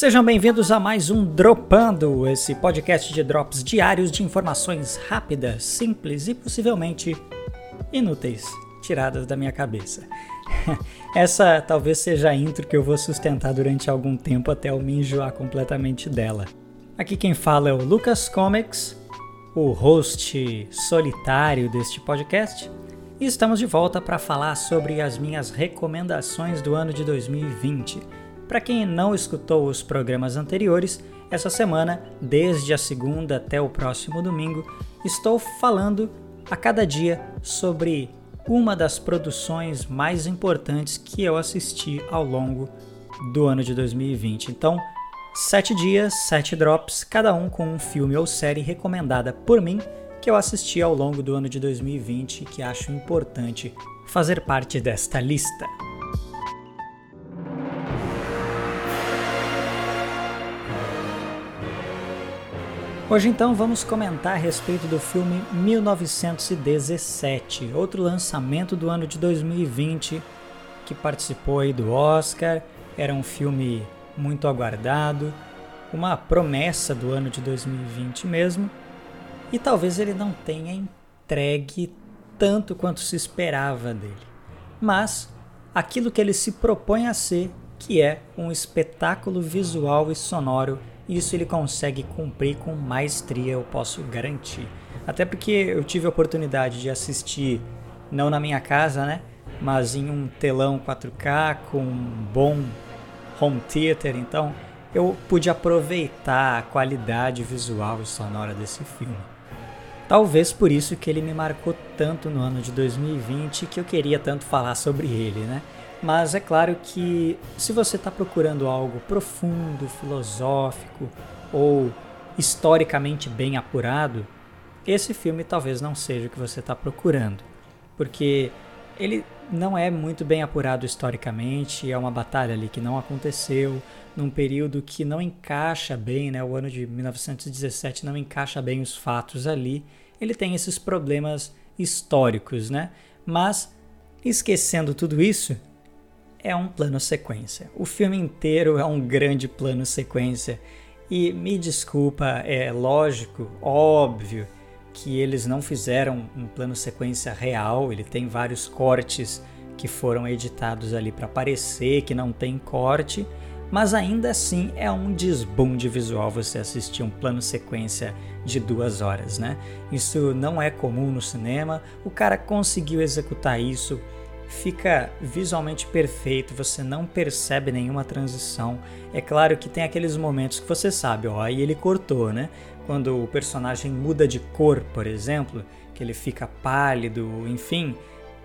Sejam bem-vindos a mais um Dropando, esse podcast de drops diários de informações rápidas, simples e possivelmente inúteis, tiradas da minha cabeça. Essa talvez seja a intro que eu vou sustentar durante algum tempo até eu me enjoar completamente dela. Aqui quem fala é o Lucas Comics, o host solitário deste podcast, e estamos de volta para falar sobre as minhas recomendações do ano de 2020 para quem não escutou os programas anteriores, essa semana, desde a segunda até o próximo domingo, estou falando a cada dia sobre uma das produções mais importantes que eu assisti ao longo do ano de 2020. Então, sete dias, sete drops, cada um com um filme ou série recomendada por mim que eu assisti ao longo do ano de 2020 e que acho importante fazer parte desta lista. Hoje então vamos comentar a respeito do filme 1917, outro lançamento do ano de 2020 que participou aí do Oscar. Era um filme muito aguardado, uma promessa do ano de 2020 mesmo. E talvez ele não tenha entregue tanto quanto se esperava dele. Mas aquilo que ele se propõe a ser, que é um espetáculo visual e sonoro isso ele consegue cumprir com maestria, eu posso garantir. Até porque eu tive a oportunidade de assistir, não na minha casa, né? Mas em um telão 4K com um bom home theater, então eu pude aproveitar a qualidade visual e sonora desse filme. Talvez por isso que ele me marcou tanto no ano de 2020 que eu queria tanto falar sobre ele, né? Mas é claro que se você está procurando algo profundo, filosófico ou historicamente bem apurado, esse filme talvez não seja o que você está procurando, porque ele não é muito bem apurado historicamente, é uma batalha ali que não aconteceu, num período que não encaixa bem, né? O ano de 1917 não encaixa bem os fatos ali. Ele tem esses problemas históricos, né? Mas esquecendo tudo isso, é um plano sequência. O filme inteiro é um grande plano sequência. E me desculpa, é lógico, óbvio, que eles não fizeram um plano sequência real, ele tem vários cortes que foram editados ali para parecer que não tem corte, mas ainda assim é um desbunde visual você assistir um plano sequência de duas horas, né? Isso não é comum no cinema, o cara conseguiu executar isso fica visualmente perfeito, você não percebe nenhuma transição. É claro que tem aqueles momentos que você sabe, ó, aí ele cortou, né? Quando o personagem muda de cor, por exemplo, que ele fica pálido, enfim,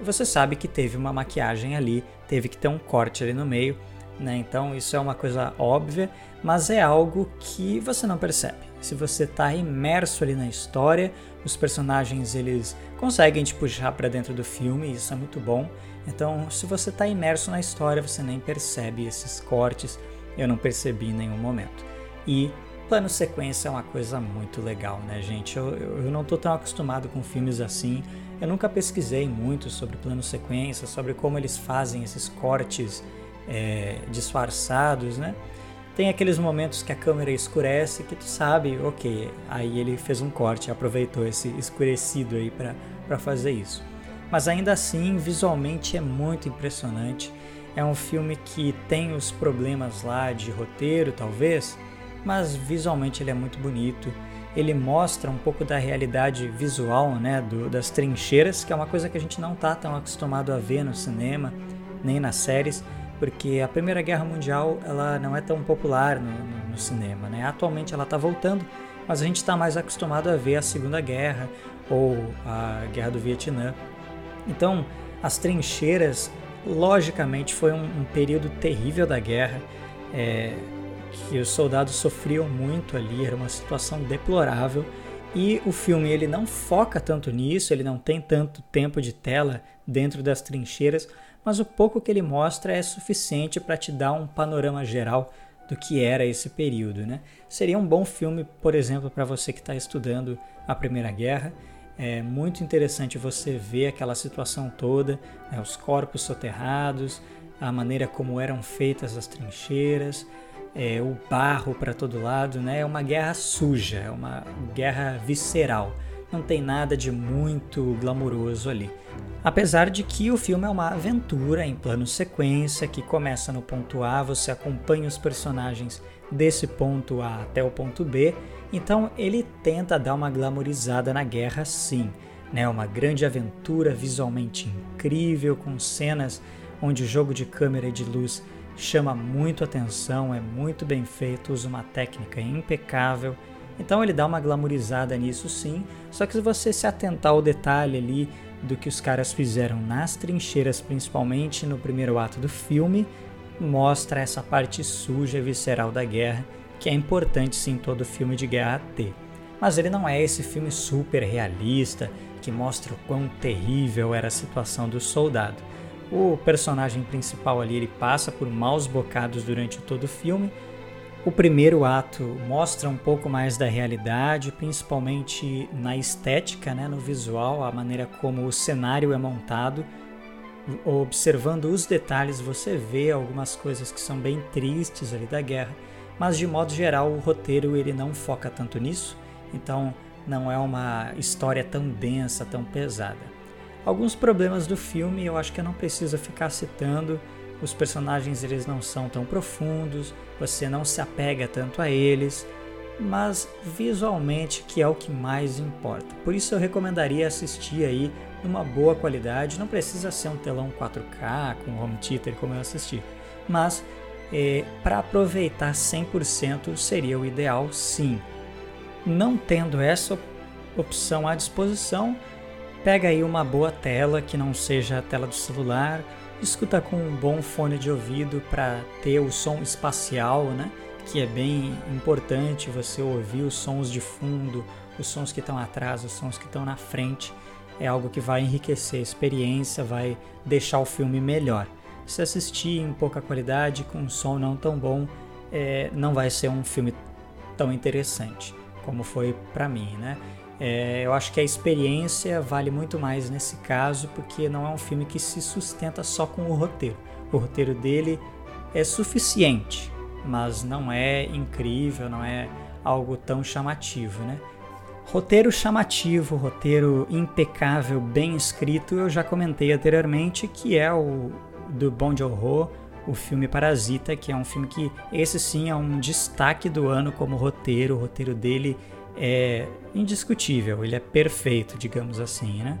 você sabe que teve uma maquiagem ali, teve que ter um corte ali no meio, né? Então isso é uma coisa óbvia, mas é algo que você não percebe. Se você está imerso ali na história, os personagens eles conseguem te puxar para dentro do filme, isso é muito bom. Então, se você está imerso na história, você nem percebe esses cortes. Eu não percebi em nenhum momento. E plano sequência é uma coisa muito legal, né, gente? Eu, eu não estou tão acostumado com filmes assim. Eu nunca pesquisei muito sobre plano sequência, sobre como eles fazem esses cortes é, disfarçados, né? Tem aqueles momentos que a câmera escurece que tu sabe, ok, aí ele fez um corte, aproveitou esse escurecido aí para fazer isso mas ainda assim visualmente é muito impressionante. É um filme que tem os problemas lá de roteiro, talvez, mas visualmente ele é muito bonito. Ele mostra um pouco da realidade visual, né, do, das trincheiras, que é uma coisa que a gente não está tão acostumado a ver no cinema nem nas séries, porque a Primeira Guerra Mundial ela não é tão popular no, no, no cinema, né? Atualmente ela está voltando, mas a gente está mais acostumado a ver a Segunda Guerra ou a Guerra do Vietnã. Então, as trincheiras, logicamente, foi um, um período terrível da guerra, é, que os soldados sofriam muito ali, era uma situação deplorável. E o filme ele não foca tanto nisso, ele não tem tanto tempo de tela dentro das trincheiras, mas o pouco que ele mostra é suficiente para te dar um panorama geral do que era esse período. Né? Seria um bom filme, por exemplo, para você que está estudando a Primeira Guerra. É muito interessante você ver aquela situação toda, né, os corpos soterrados, a maneira como eram feitas as trincheiras. é, o barro para todo lado, né? É uma guerra suja, é uma guerra visceral. Não tem nada de muito glamouroso ali. Apesar de que o filme é uma aventura em plano sequência que começa no ponto A, você acompanha os personagens desse ponto A até o ponto B, então ele tenta dar uma glamourizada na guerra sim. Né? Uma grande aventura visualmente incrível, com cenas onde o jogo de câmera e de luz chama muito atenção, é muito bem feito, usa uma técnica impecável. Então ele dá uma glamourizada nisso sim, só que se você se atentar ao detalhe ali do que os caras fizeram nas trincheiras, principalmente no primeiro ato do filme, mostra essa parte suja e visceral da guerra, que é importante sim todo filme de guerra ter. Mas ele não é esse filme super realista que mostra o quão terrível era a situação do soldado. O personagem principal ali ele passa por maus bocados durante todo o filme. O primeiro ato mostra um pouco mais da realidade, principalmente na estética, né, no visual, a maneira como o cenário é montado. Observando os detalhes, você vê algumas coisas que são bem tristes ali da guerra, mas de modo geral o roteiro ele não foca tanto nisso, então não é uma história tão densa, tão pesada. Alguns problemas do filme eu acho que eu não preciso ficar citando. Os personagens eles não são tão profundos, você não se apega tanto a eles, mas visualmente que é o que mais importa. Por isso eu recomendaria assistir aí numa boa qualidade. Não precisa ser um telão 4K com home theater como eu assisti, mas é, para aproveitar 100% seria o ideal, sim. Não tendo essa opção à disposição, Pega aí uma boa tela que não seja a tela do celular, escuta com um bom fone de ouvido para ter o som espacial, né? Que é bem importante você ouvir os sons de fundo, os sons que estão atrás, os sons que estão na frente. É algo que vai enriquecer a experiência, vai deixar o filme melhor. Se assistir em pouca qualidade, com um som não tão bom, é, não vai ser um filme tão interessante como foi para mim, né? É, eu acho que a experiência vale muito mais nesse caso, porque não é um filme que se sustenta só com o roteiro. O roteiro dele é suficiente, mas não é incrível, não é algo tão chamativo, né? Roteiro chamativo, roteiro impecável, bem escrito, eu já comentei anteriormente que é o do Bong Joon-ho, o filme Parasita, que é um filme que esse sim é um destaque do ano como roteiro. O roteiro dele é indiscutível, ele é perfeito, digamos assim, né?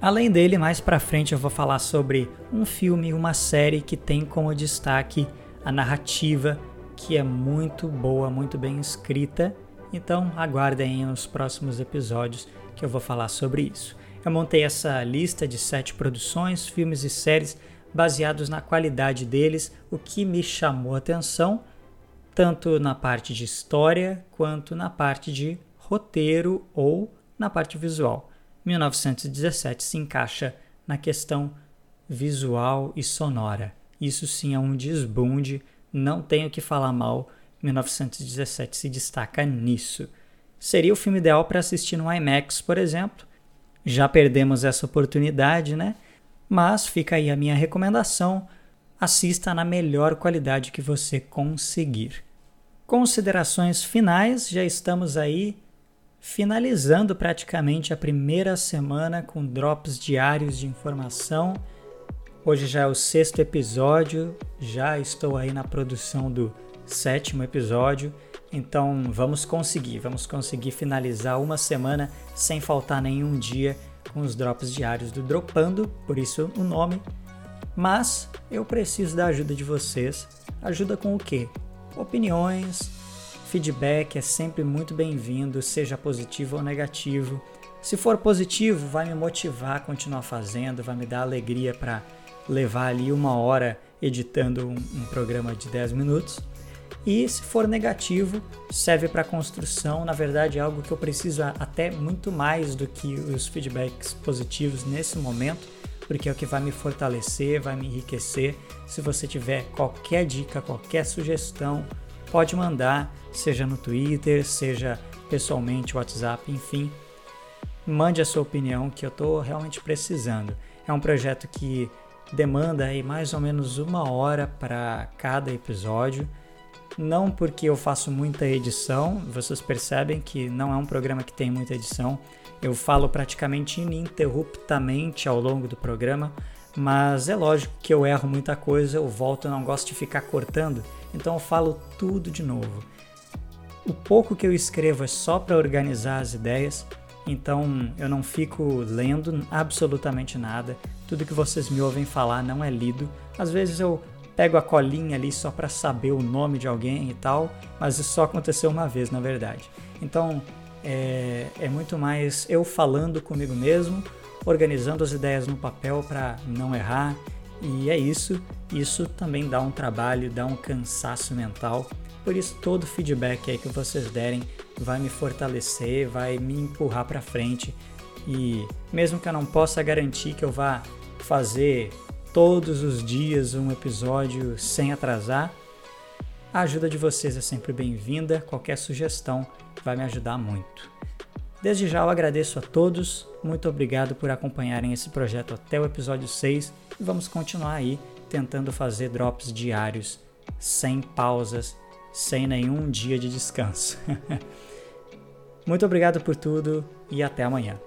Além dele, mais para frente eu vou falar sobre um filme, uma série que tem como destaque a narrativa, que é muito boa, muito bem escrita. Então, aguardem nos próximos episódios que eu vou falar sobre isso. Eu montei essa lista de sete produções, filmes e séries baseados na qualidade deles, o que me chamou a atenção tanto na parte de história quanto na parte de roteiro ou na parte visual. 1917 se encaixa na questão visual e sonora. Isso sim é um desbunde, não tenho que falar mal. 1917 se destaca nisso. Seria o filme ideal para assistir no IMAX, por exemplo. Já perdemos essa oportunidade, né? Mas fica aí a minha recomendação: assista na melhor qualidade que você conseguir. Considerações finais, já estamos aí finalizando praticamente a primeira semana com drops diários de informação. Hoje já é o sexto episódio, já estou aí na produção do sétimo episódio, então vamos conseguir, vamos conseguir finalizar uma semana sem faltar nenhum dia com os drops diários do Dropando, por isso o nome. Mas eu preciso da ajuda de vocês. Ajuda com o quê? Opiniões, feedback é sempre muito bem-vindo, seja positivo ou negativo. Se for positivo, vai me motivar a continuar fazendo, vai me dar alegria para levar ali uma hora editando um, um, programa de 10 minutos. E se for negativo, serve para construção. Na verdade, é algo que eu preciso até muito mais do que os feedbacks positivos nesse momento, porque é o que vai me fortalecer, vai me enriquecer. Se você tiver qualquer dica, qualquer sugestão, pode mandar, seja no Twitter, seja pessoalmente, WhatsApp, enfim. Mande a sua opinião que eu estou realmente precisando. É um projeto que demanda aí mais ou menos uma hora para cada episódio. Não porque eu faço muita edição, vocês percebem que não é um programa que tem muita edição. Eu falo praticamente ininterruptamente ao longo do programa, mas é lógico que eu erro muita coisa, eu volto, eu não gosto de ficar cortando, então eu falo tudo de novo. O pouco que eu escrevo é só para organizar as ideias, então eu não fico lendo absolutamente nada. Tudo que vocês me ouvem falar não é lido. Às vezes eu pego a colinha ali só para saber o nome de alguém e tal, mas isso só aconteceu uma vez, na verdade. Então é, é muito mais eu falando comigo mesmo, organizando as ideias no papel para não errar, e é isso. Isso também dá um trabalho, dá um cansaço mental. Por isso, todo feedback aí que vocês derem vai me fortalecer, vai me empurrar para frente. E mesmo que eu não possa garantir que eu vá fazer todos os dias um episódio sem atrasar. A ajuda de vocês é sempre bem-vinda, qualquer sugestão vai me ajudar muito. Desde já eu agradeço a todos, muito obrigado por acompanharem esse projeto até o episódio 6 e vamos continuar aí tentando fazer drops diários, sem pausas, sem nenhum dia de descanso. muito obrigado por tudo e até amanhã.